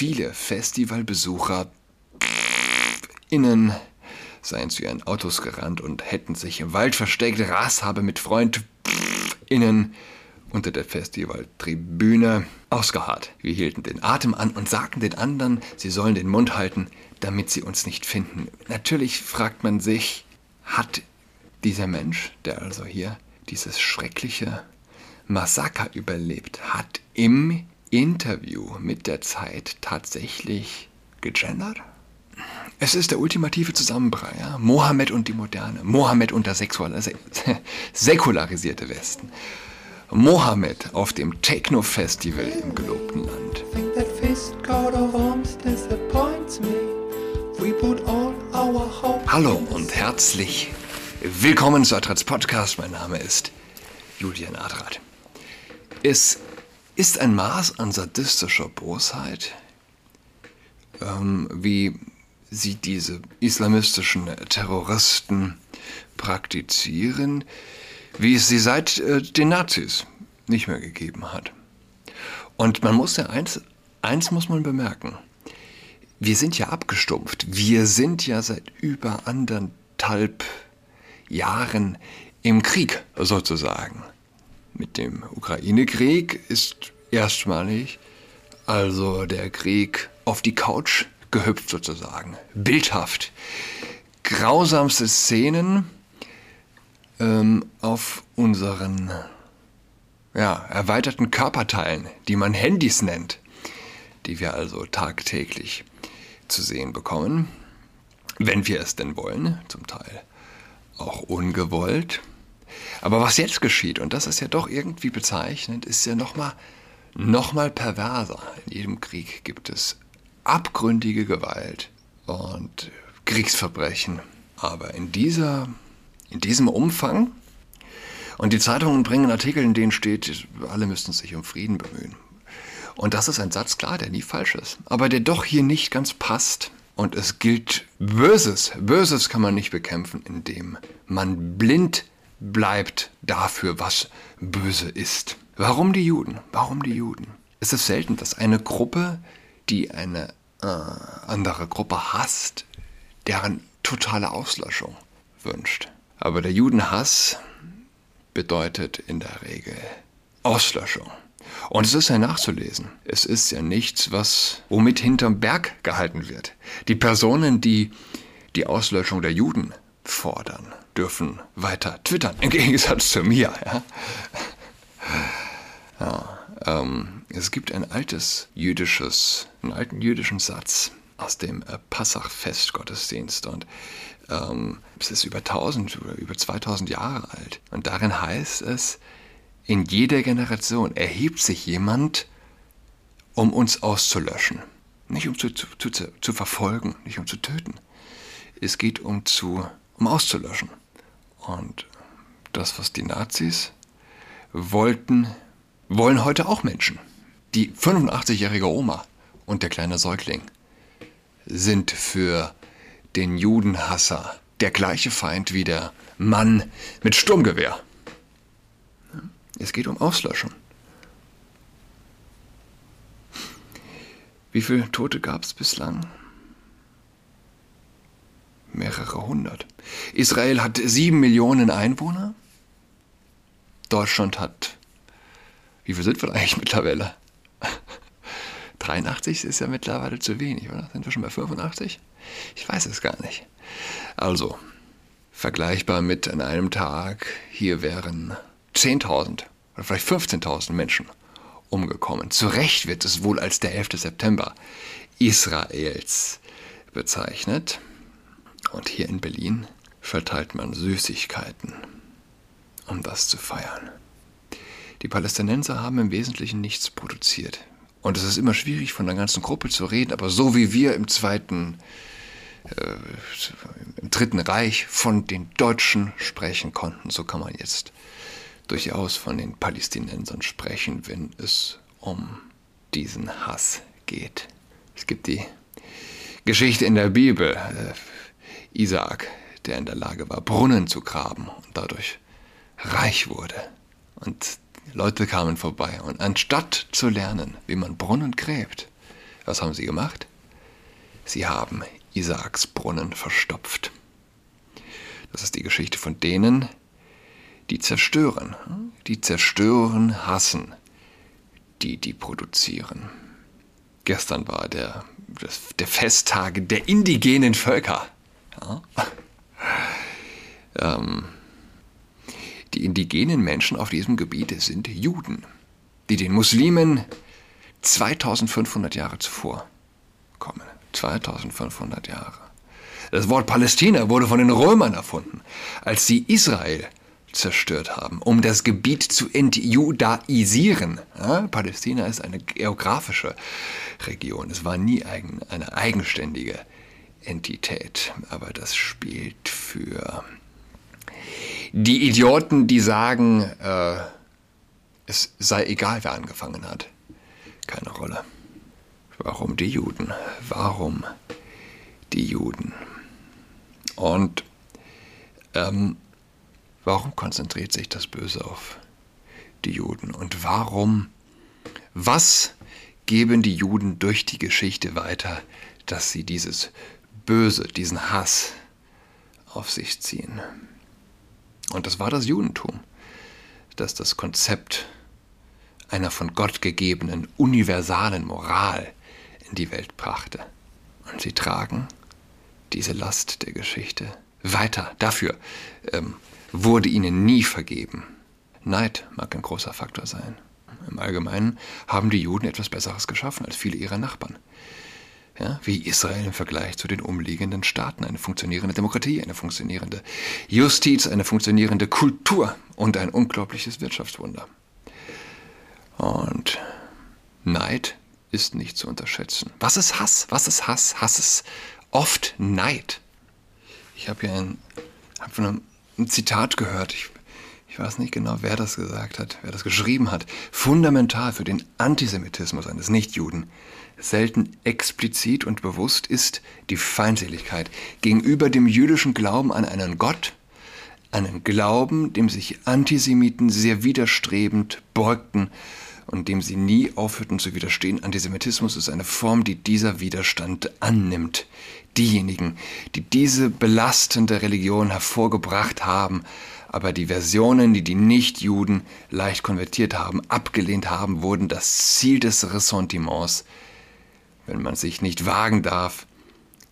viele Festivalbesucher innen seien zu ihren Autos gerannt und hätten sich im Wald versteckt. Ras habe mit Freund innen unter der Festivaltribüne ausgeharrt. Wir hielten den Atem an und sagten den anderen, sie sollen den Mund halten, damit sie uns nicht finden. Natürlich fragt man sich, hat dieser Mensch, der also hier dieses schreckliche Massaker überlebt, hat im Interview mit der Zeit tatsächlich gegendert? Es ist der ultimative Zusammenbrei. Ja? Mohammed und die Moderne. Mohammed und der säkularisierte Westen. Mohammed auf dem Techno-Festival im gelobten Land. Hallo und herzlich willkommen zu Adrats Podcast. Mein Name ist Julian Adrat. Es ist ein Maß an sadistischer Bosheit, ähm, wie sie diese islamistischen Terroristen praktizieren, wie es sie seit äh, den Nazis nicht mehr gegeben hat. Und man muss ja eins, eins muss man bemerken. Wir sind ja abgestumpft. Wir sind ja seit über anderthalb Jahren im Krieg sozusagen. Mit dem Ukraine-Krieg ist erstmalig also der Krieg auf die Couch gehüpft sozusagen. Bildhaft. Grausamste Szenen ähm, auf unseren ja, erweiterten Körperteilen, die man Handys nennt, die wir also tagtäglich zu sehen bekommen, wenn wir es denn wollen, zum Teil auch ungewollt. Aber was jetzt geschieht, und das ist ja doch irgendwie bezeichnend, ist ja nochmal noch mal perverser. In jedem Krieg gibt es abgründige Gewalt und Kriegsverbrechen. Aber in dieser in diesem Umfang. Und die Zeitungen bringen Artikel, in denen steht, alle müssten sich um Frieden bemühen. Und das ist ein Satz, klar, der nie falsch ist, aber der doch hier nicht ganz passt. Und es gilt Böses. Böses kann man nicht bekämpfen, indem man blind bleibt dafür, was böse ist. Warum die Juden? Warum die Juden? Es ist selten, dass eine Gruppe, die eine äh, andere Gruppe hasst, deren totale Auslöschung wünscht. Aber der Judenhass bedeutet in der Regel Auslöschung. Und es ist ja nachzulesen. Es ist ja nichts, was womit hinterm Berg gehalten wird. Die Personen, die die Auslöschung der Juden fordern, dürfen weiter twittern, im Gegensatz zu mir. Ja? Ähm, es gibt ein altes jüdisches, einen alten jüdischen Satz aus dem äh, Passach-Festgottesdienst und ähm, es ist über 1000 oder über 2000 Jahre alt. Und darin heißt es, in jeder Generation erhebt sich jemand, um uns auszulöschen. Nicht um zu, zu, zu, zu verfolgen, nicht um zu töten. Es geht um, zu, um auszulöschen. Und das, was die Nazis wollten, wollen heute auch Menschen. Die 85-jährige Oma und der kleine Säugling sind für den Judenhasser, der gleiche Feind wie der Mann mit Sturmgewehr. Es geht um Auslöschung. Wie viele Tote gab es bislang? Mehrere hundert. Israel hat sieben Millionen Einwohner. Deutschland hat. Wie viel sind wir eigentlich mittlerweile? 83 ist ja mittlerweile zu wenig, oder? Sind wir schon bei 85? Ich weiß es gar nicht. Also, vergleichbar mit an einem Tag, hier wären 10.000 oder vielleicht 15.000 Menschen umgekommen. Zu Recht wird es wohl als der 11. September Israels bezeichnet. Und hier in Berlin verteilt man Süßigkeiten, um das zu feiern. Die Palästinenser haben im Wesentlichen nichts produziert. Und es ist immer schwierig, von der ganzen Gruppe zu reden, aber so wie wir im zweiten, äh, im dritten Reich von den Deutschen sprechen konnten, so kann man jetzt durchaus von den Palästinensern sprechen, wenn es um diesen Hass geht. Es gibt die Geschichte in der Bibel, äh, Isaak, der in der Lage war, Brunnen zu graben und dadurch reich wurde. Und Leute kamen vorbei und anstatt zu lernen, wie man Brunnen gräbt, Was haben sie gemacht? Sie haben Isaaks Brunnen verstopft. Das ist die Geschichte von denen, die zerstören, die zerstören, hassen, die die produzieren. Gestern war der, der Festtag der indigenen Völker. Ja. ähm, die indigenen Menschen auf diesem Gebiet sind Juden, die den Muslimen 2500 Jahre zuvor kommen. 2500 Jahre. Das Wort Palästina wurde von den Römern erfunden, als sie Israel zerstört haben, um das Gebiet zu entjudaisieren. Ja, Palästina ist eine geografische Region. Es war nie eigen, eine eigenständige Entität. Aber das spielt für die Idioten, die sagen, äh, es sei egal, wer angefangen hat, keine Rolle. Warum die Juden? Warum die Juden? Und ähm, warum konzentriert sich das Böse auf die Juden? Und warum, was geben die Juden durch die Geschichte weiter, dass sie dieses Böse, diesen Hass auf sich ziehen? Und das war das Judentum, das das Konzept einer von Gott gegebenen universalen Moral in die Welt brachte. Und sie tragen diese Last der Geschichte weiter. Dafür ähm, wurde ihnen nie vergeben. Neid mag ein großer Faktor sein. Im Allgemeinen haben die Juden etwas Besseres geschaffen als viele ihrer Nachbarn. Ja, wie Israel im Vergleich zu den umliegenden Staaten. Eine funktionierende Demokratie, eine funktionierende Justiz, eine funktionierende Kultur und ein unglaubliches Wirtschaftswunder. Und Neid ist nicht zu unterschätzen. Was ist Hass? Was ist Hass? Hass ist oft Neid. Ich habe hier ein, hab von einem, ein Zitat gehört. Ich, ich weiß nicht genau, wer das gesagt hat, wer das geschrieben hat. Fundamental für den Antisemitismus eines Nichtjuden selten explizit und bewusst ist die Feindseligkeit gegenüber dem jüdischen Glauben an einen Gott, einen Glauben, dem sich Antisemiten sehr widerstrebend beugten und dem sie nie aufhörten zu widerstehen. Antisemitismus ist eine Form, die dieser Widerstand annimmt. Diejenigen, die diese belastende Religion hervorgebracht haben, aber die Versionen, die die Nichtjuden leicht konvertiert haben, abgelehnt haben, wurden das Ziel des Ressentiments, wenn man sich nicht wagen darf,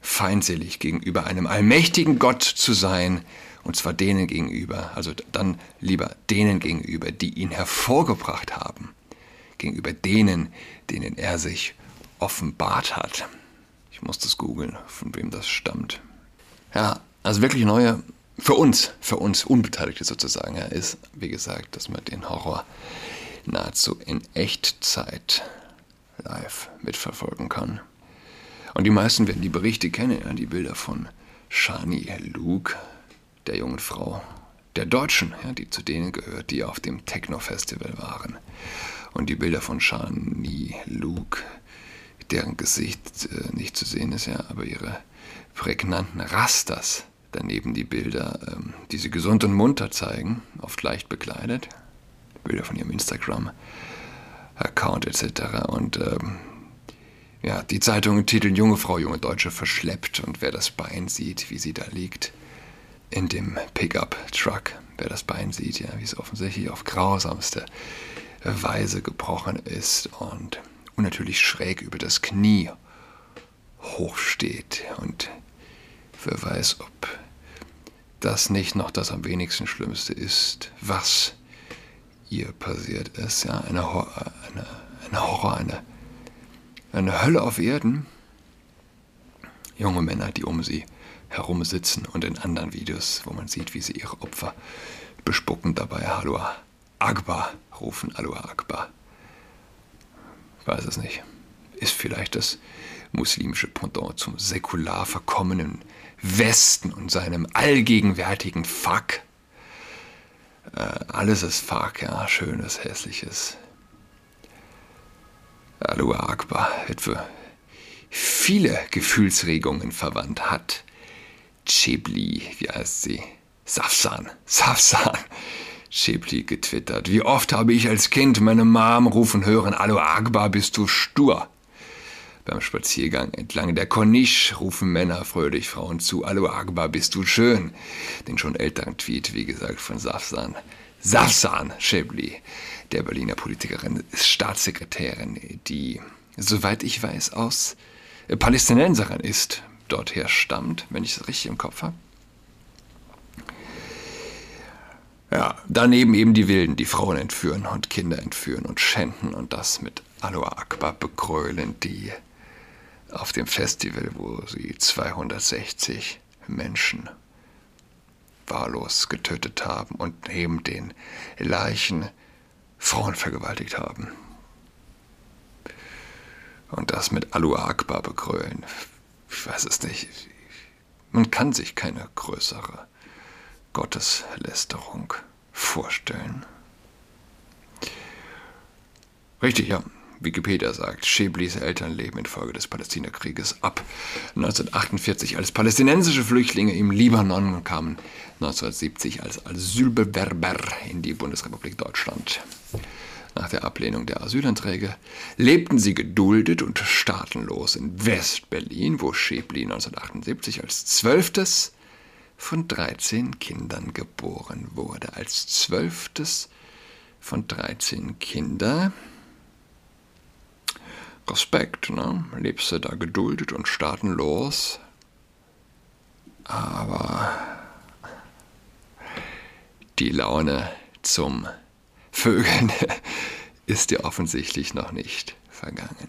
feindselig gegenüber einem allmächtigen Gott zu sein, und zwar denen gegenüber, also dann lieber denen gegenüber, die ihn hervorgebracht haben gegenüber denen, denen er sich offenbart hat. Ich muss das googeln, von wem das stammt. Ja, also wirklich neue, für uns, für uns Unbeteiligte sozusagen, ja, ist, wie gesagt, dass man den Horror nahezu in Echtzeit live mitverfolgen kann. Und die meisten werden die Berichte kennen, die Bilder von Shani Luke, der jungen Frau, der Deutschen, die zu denen gehört, die auf dem Techno-Festival waren. Und die Bilder von Shani Luke, deren Gesicht äh, nicht zu sehen ist, ja, aber ihre prägnanten Rastas. Daneben die Bilder, ähm, die sie gesund und munter zeigen, oft leicht bekleidet. Bilder von ihrem Instagram-Account etc. Und ähm, ja, die Zeitungen titeln Junge Frau, junge Deutsche verschleppt und wer das Bein sieht, wie sie da liegt, in dem Pickup-Truck, wer das Bein sieht, ja, wie es offensichtlich auf grausamste Weise gebrochen ist und unnatürlich schräg über das Knie hochsteht. Und wer weiß, ob das nicht noch das am wenigsten Schlimmste ist, was ihr passiert ist. Ja, eine, eine, eine Horror, eine, eine Hölle auf Erden. Junge Männer, die um sie herum sitzen und in anderen Videos, wo man sieht, wie sie ihre Opfer bespucken, dabei Hallo Akbar rufen, Aloha Akbar. Weiß es nicht. Ist vielleicht das muslimische Pendant zum säkular verkommenen Westen und seinem allgegenwärtigen Fuck. Äh, alles ist Fuck, ja, schönes, hässliches. Aloha Akbar für viele Gefühlsregungen verwandt hat. Chibli, wie heißt sie? Safsan, Safsan Schäbli getwittert. Wie oft habe ich als Kind meine Mom rufen hören, Hallo Akbar, bist du stur? Beim Spaziergang entlang der Corniche rufen Männer fröhlich Frauen zu, Alu Akbar, bist du schön. Den schon älteren Tweet, wie gesagt, von Safsan. Safsan Shebli, der Berliner Politikerin, ist Staatssekretärin, die, soweit ich weiß, aus Palästinenserin ist, dorther stammt, wenn ich es richtig im Kopf habe. Ja, daneben eben die Wilden, die Frauen entführen und Kinder entführen und schänden und das mit Aloha Akbar begrölen, die auf dem Festival, wo sie 260 Menschen wahllos getötet haben und neben den Leichen Frauen vergewaltigt haben. Und das mit Aloha Akbar begrölen. Ich weiß es nicht. Man kann sich keine größere Gotteslästerung vorstellen. Richtig, ja. Wikipedia sagt, Scheblis Eltern leben infolge des Palästinakrieges ab 1948 als palästinensische Flüchtlinge im Libanon und kamen 1970 als Asylbewerber in die Bundesrepublik Deutschland. Nach der Ablehnung der Asylanträge lebten sie geduldet und staatenlos in West-Berlin, wo Schäbli 1978 als zwölftes von 13 Kindern geboren wurde. Als zwölftes von 13 Kindern. Respekt, ne? Lebst du da geduldet und staatenlos. Aber die Laune zum Vögeln ist dir offensichtlich noch nicht vergangen.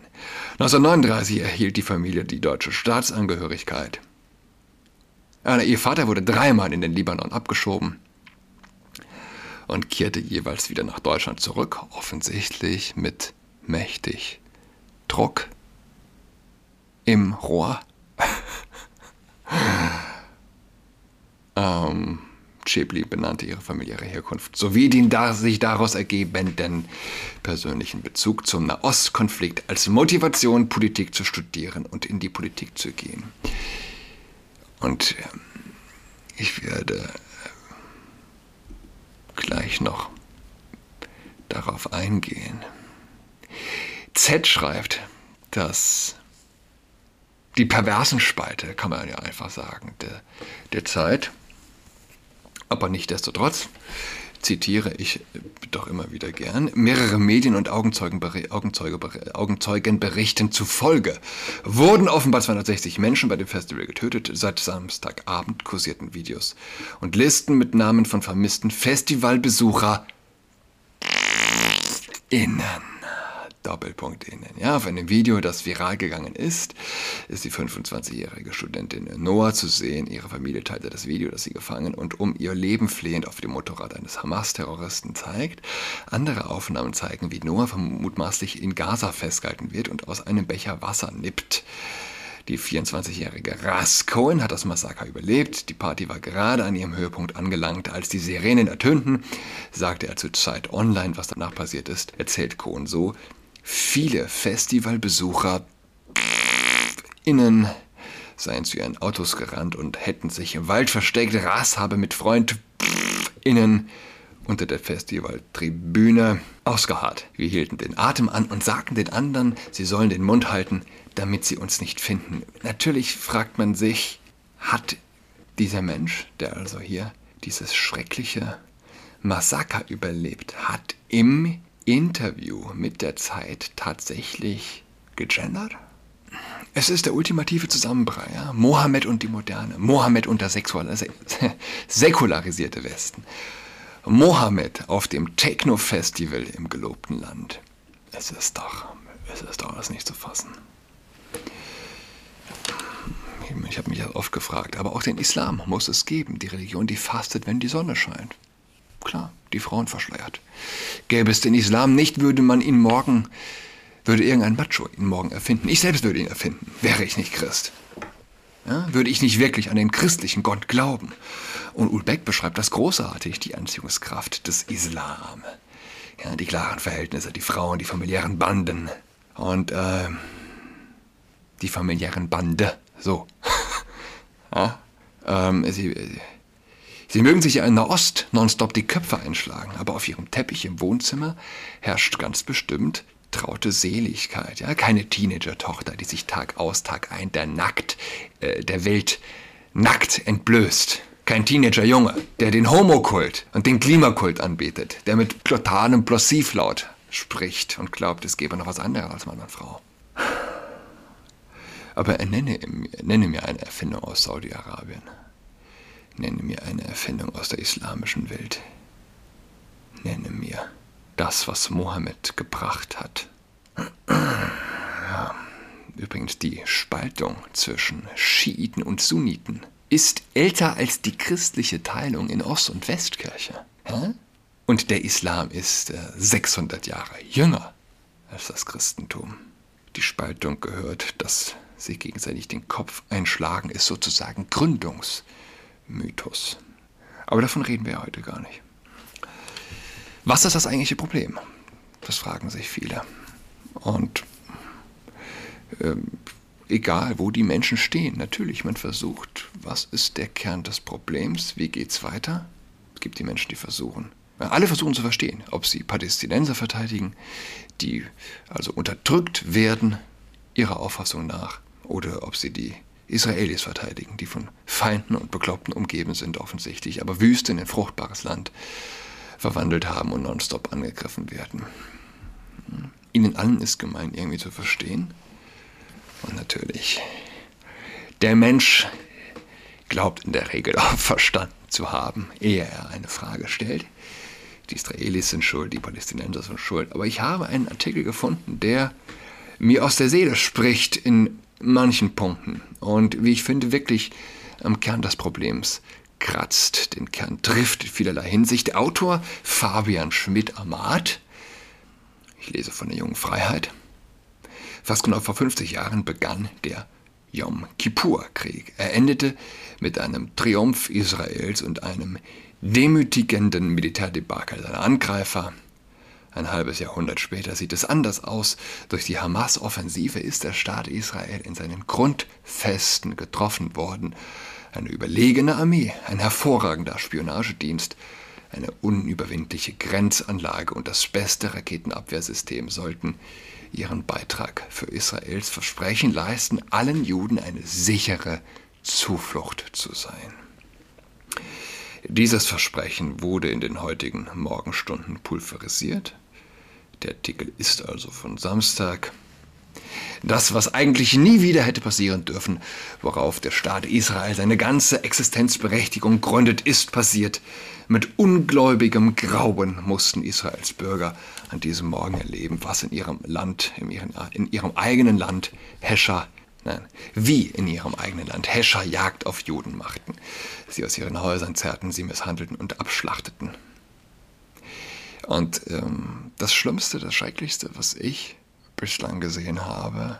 1939 erhielt die Familie die deutsche Staatsangehörigkeit. Ihr Vater wurde dreimal in den Libanon abgeschoben und kehrte jeweils wieder nach Deutschland zurück, offensichtlich mit mächtig Druck im Rohr. ähm, Chebli benannte ihre familiäre Herkunft sowie den sich daraus ergebenden persönlichen Bezug zum Nahostkonflikt als Motivation, Politik zu studieren und in die Politik zu gehen. Und ähm, ich werde äh, gleich noch darauf eingehen. Z schreibt, dass die perversen Spalte, kann man ja einfach sagen, der, der Zeit, aber nicht desto trotz, zitiere ich doch immer wieder gern, mehrere Medien und Augenzeugenberichten zufolge wurden offenbar 260 Menschen bei dem Festival getötet. Seit Samstagabend kursierten Videos und Listen mit Namen von vermissten Festivalbesucher innen. Doppelpunkt innen. Ja, auf einem Video, das viral gegangen ist, ist die 25-jährige Studentin Noah zu sehen. Ihre Familie teilte das Video, das sie gefangen und um ihr Leben flehend auf dem Motorrad eines Hamas-Terroristen zeigt. Andere Aufnahmen zeigen, wie Noah mutmaßlich in Gaza festgehalten wird und aus einem Becher Wasser nippt. Die 24-jährige Ras Cohen hat das Massaker überlebt. Die Party war gerade an ihrem Höhepunkt angelangt. Als die Sirenen ertönten, sagte er zur Zeit online, was danach passiert ist, erzählt Cohen so, Viele Festivalbesucher innen seien zu ihren Autos gerannt und hätten sich im Wald versteckt. Ras habe mit Freund innen unter der Festivaltribüne ausgeharrt. Wir hielten den Atem an und sagten den anderen, sie sollen den Mund halten, damit sie uns nicht finden. Natürlich fragt man sich, hat dieser Mensch, der also hier dieses schreckliche Massaker überlebt hat, im Interview mit der Zeit tatsächlich gegendert? Es ist der ultimative Zusammenbrei. Ja? Mohammed und die Moderne. Mohammed und der säkularisierte Westen. Mohammed auf dem Techno-Festival im gelobten Land. Es ist doch, es ist doch alles nicht zu fassen. Ich habe mich ja oft gefragt, aber auch den Islam muss es geben. Die Religion, die fastet, wenn die Sonne scheint. Klar, die Frauen verschleiert. Gäbe es den Islam nicht, würde man ihn morgen, würde irgendein Macho ihn morgen erfinden. Ich selbst würde ihn erfinden, wäre ich nicht Christ. Ja, würde ich nicht wirklich an den christlichen Gott glauben. Und Ulbeck beschreibt das großartig, die Anziehungskraft des Islam. Ja, die klaren Verhältnisse, die Frauen, die familiären Banden. Und äh, die familiären Bande. So. ja, ähm, sie, Sie mögen sich ja in Nahost nonstop die Köpfe einschlagen, aber auf ihrem Teppich im Wohnzimmer herrscht ganz bestimmt traute Seligkeit, ja, keine Teenager-Tochter, die sich Tag aus, Tag ein der nackt, äh, der Welt nackt entblößt. Kein Teenager-Junge, der den Homokult und den Klimakult anbetet, der mit glotalem Plossivlaut spricht und glaubt, es gebe noch was anderes als Mann und Frau. Aber er nenne, nenne mir eine Erfindung aus Saudi-Arabien. Nenne mir eine Erfindung aus der islamischen Welt. Nenne mir das, was Mohammed gebracht hat. Ja, übrigens die Spaltung zwischen Schiiten und Sunniten ist älter als die christliche Teilung in Ost- und Westkirche. Und der Islam ist 600 äh, Jahre jünger als das Christentum. Die Spaltung gehört, dass sie gegenseitig den Kopf einschlagen, ist sozusagen Gründungsmythos. Aber davon reden wir heute gar nicht. Was ist das eigentliche Problem? Das fragen sich viele. Und ähm, egal, wo die Menschen stehen, natürlich, man versucht, was ist der Kern des Problems, wie geht es weiter? Es gibt die Menschen, die versuchen, alle versuchen zu verstehen, ob sie Palästinenser verteidigen, die also unterdrückt werden, ihrer Auffassung nach, oder ob sie die Israelis verteidigen, die von Feinden und Bekloppten umgeben sind, offensichtlich, aber Wüste in ein fruchtbares Land verwandelt haben und nonstop angegriffen werden. Ihnen allen ist gemein, irgendwie zu verstehen. Und natürlich, der Mensch glaubt in der Regel auch verstanden zu haben, ehe er eine Frage stellt. Die Israelis sind schuld, die Palästinenser sind schuld. Aber ich habe einen Artikel gefunden, der mir aus der Seele spricht in manchen Punkten und wie ich finde wirklich am Kern des Problems kratzt, den Kern trifft in vielerlei Hinsicht. Der Autor Fabian Schmidt-Amat, ich lese von der jungen Freiheit, fast genau vor 50 Jahren begann der Yom Kippur-Krieg. Er endete mit einem Triumph Israels und einem demütigenden Militärdebakel seiner Angreifer. Ein halbes Jahrhundert später sieht es anders aus. Durch die Hamas-Offensive ist der Staat Israel in seinen Grundfesten getroffen worden eine überlegene Armee, ein hervorragender Spionagedienst, eine unüberwindliche Grenzanlage und das beste Raketenabwehrsystem sollten ihren Beitrag für Israels Versprechen leisten, allen Juden eine sichere Zuflucht zu sein. Dieses Versprechen wurde in den heutigen Morgenstunden pulverisiert. Der Artikel ist also von Samstag, das, was eigentlich nie wieder hätte passieren dürfen, worauf der Staat Israel seine ganze Existenzberechtigung gründet, ist passiert. Mit ungläubigem Grauen mussten Israels Bürger an diesem Morgen erleben, was in ihrem Land, in ihrem, in ihrem eigenen Land Hescher Nein, wie in ihrem eigenen Land Hescher Jagd auf Juden machten. Sie aus ihren Häusern zerrten, sie misshandelten und abschlachteten. Und ähm, das Schlimmste, das Schrecklichste, was ich bislang gesehen habe.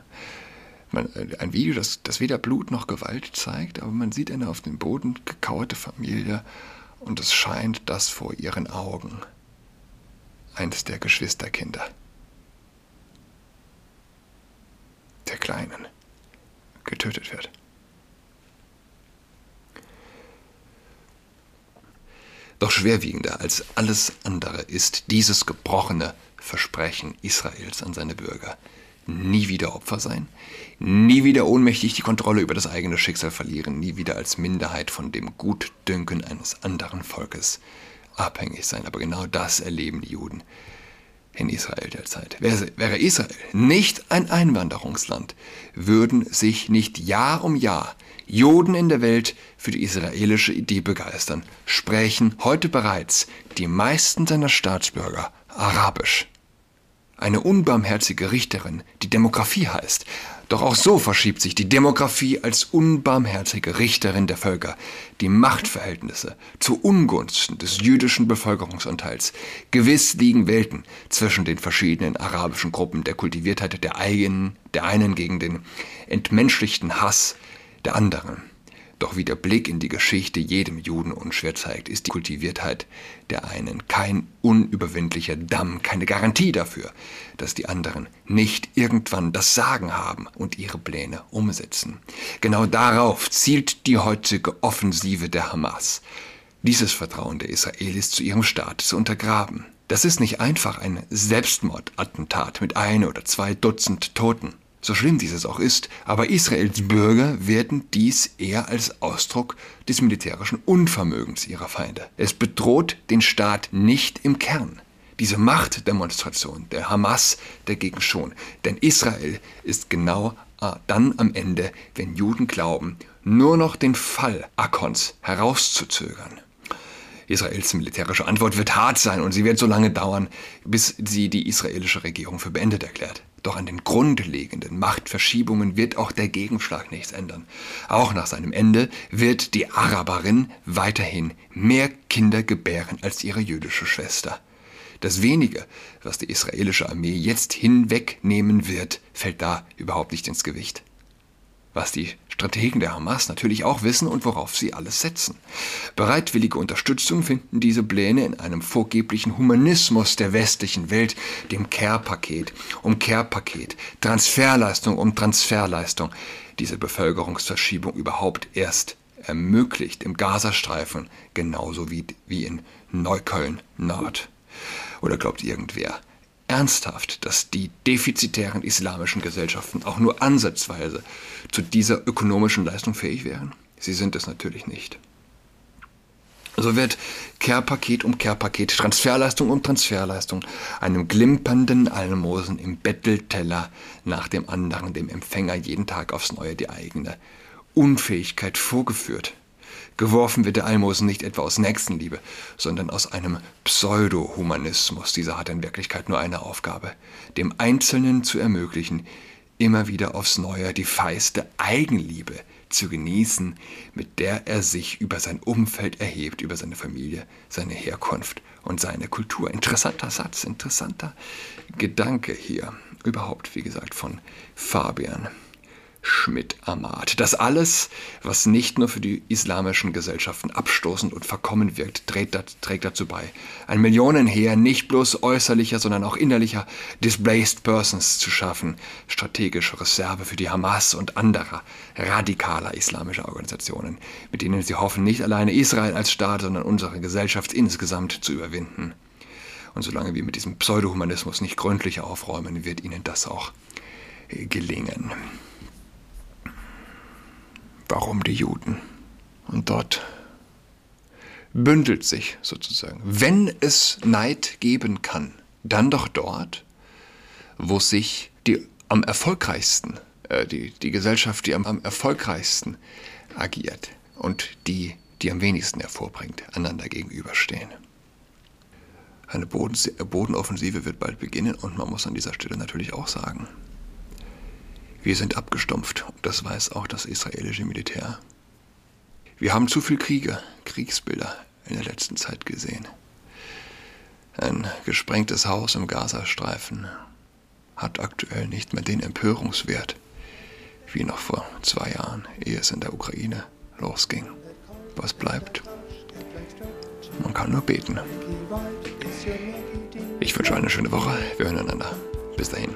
Man, äh, ein Video, das, das weder Blut noch Gewalt zeigt, aber man sieht eine auf dem Boden gekauerte Familie und es scheint, dass vor ihren Augen eines der Geschwisterkinder, der Kleinen, getötet wird. Doch schwerwiegender als alles andere ist dieses gebrochene Versprechen Israels an seine Bürger. Nie wieder Opfer sein, nie wieder ohnmächtig die Kontrolle über das eigene Schicksal verlieren, nie wieder als Minderheit von dem Gutdünken eines anderen Volkes abhängig sein. Aber genau das erleben die Juden in Israel derzeit. Wäre Israel nicht ein Einwanderungsland, würden sich nicht Jahr um Jahr Juden in der Welt für die israelische Idee begeistern, sprechen heute bereits die meisten seiner Staatsbürger Arabisch. Eine unbarmherzige Richterin, die Demografie heißt. Doch auch so verschiebt sich die Demografie als unbarmherzige Richterin der Völker die Machtverhältnisse zu Ungunsten des jüdischen Bevölkerungsanteils. Gewiss liegen Welten zwischen den verschiedenen arabischen Gruppen der Kultiviertheit der eigenen, der einen gegen den entmenschlichten Hass der anderen. Doch wie der Blick in die Geschichte jedem Juden unschwer zeigt, ist die Kultiviertheit der einen kein unüberwindlicher Damm, keine Garantie dafür, dass die anderen nicht irgendwann das Sagen haben und ihre Pläne umsetzen. Genau darauf zielt die heutige Offensive der Hamas, dieses Vertrauen der Israelis zu ihrem Staat zu untergraben. Das ist nicht einfach ein Selbstmordattentat mit ein oder zwei Dutzend Toten. So schlimm dieses auch ist, aber Israels Bürger werden dies eher als Ausdruck des militärischen Unvermögens ihrer Feinde. Es bedroht den Staat nicht im Kern. Diese Machtdemonstration der Hamas dagegen schon. Denn Israel ist genau äh, dann am Ende, wenn Juden glauben, nur noch den Fall Akons herauszuzögern. Israels militärische Antwort wird hart sein und sie wird so lange dauern, bis sie die israelische Regierung für beendet erklärt. Doch an den grundlegenden Machtverschiebungen wird auch der Gegenschlag nichts ändern. Auch nach seinem Ende wird die Araberin weiterhin mehr Kinder gebären als ihre jüdische Schwester. Das wenige, was die israelische Armee jetzt hinwegnehmen wird, fällt da überhaupt nicht ins Gewicht was die Strategen der Hamas natürlich auch wissen und worauf sie alles setzen. Bereitwillige Unterstützung finden diese Pläne in einem vorgeblichen Humanismus der westlichen Welt, dem Care-Paket um Care-Paket, Transferleistung um Transferleistung. Diese Bevölkerungsverschiebung überhaupt erst ermöglicht im Gazastreifen, genauso wie, wie in Neukölln Nord. Oder glaubt irgendwer, ernsthaft, dass die defizitären islamischen Gesellschaften auch nur ansatzweise zu dieser ökonomischen Leistung fähig wären? Sie sind es natürlich nicht. So wird Care-Paket um Care-Paket, Transferleistung um Transferleistung, einem glimpernden Almosen im Bettelteller nach dem anderen dem Empfänger jeden Tag aufs Neue die eigene Unfähigkeit vorgeführt. Geworfen wird der Almosen nicht etwa aus Nächstenliebe, sondern aus einem Pseudo-Humanismus. Dieser hat in Wirklichkeit nur eine Aufgabe, dem Einzelnen zu ermöglichen, immer wieder aufs Neue die feiste Eigenliebe zu genießen, mit der er sich über sein Umfeld erhebt, über seine Familie, seine Herkunft und seine Kultur. Interessanter Satz, interessanter Gedanke hier. Überhaupt, wie gesagt, von Fabian. Schmidt-Ahmad. Das alles, was nicht nur für die islamischen Gesellschaften abstoßend und verkommen wirkt, trägt, dazu bei, ein Millionenheer nicht bloß äußerlicher, sondern auch innerlicher Displaced Persons zu schaffen, strategische Reserve für die Hamas und anderer radikaler islamischer Organisationen, mit denen sie hoffen, nicht alleine Israel als Staat, sondern unsere Gesellschaft insgesamt zu überwinden. Und solange wir mit diesem Pseudohumanismus nicht gründlich aufräumen, wird ihnen das auch gelingen. Warum die Juden? Und dort bündelt sich sozusagen, wenn es Neid geben kann, dann doch dort, wo sich die am erfolgreichsten, äh, die, die Gesellschaft, die am, am erfolgreichsten agiert und die, die am wenigsten hervorbringt, einander gegenüberstehen. Eine Bodenoffensive wird bald beginnen und man muss an dieser Stelle natürlich auch sagen, wir sind abgestumpft und das weiß auch das israelische Militär. Wir haben zu viel Kriege, Kriegsbilder in der letzten Zeit gesehen. Ein gesprengtes Haus im Gazastreifen hat aktuell nicht mehr den Empörungswert wie noch vor zwei Jahren, ehe es in der Ukraine losging. Was bleibt? Man kann nur beten. Ich wünsche eine schöne Woche. Wir hören einander. Bis dahin.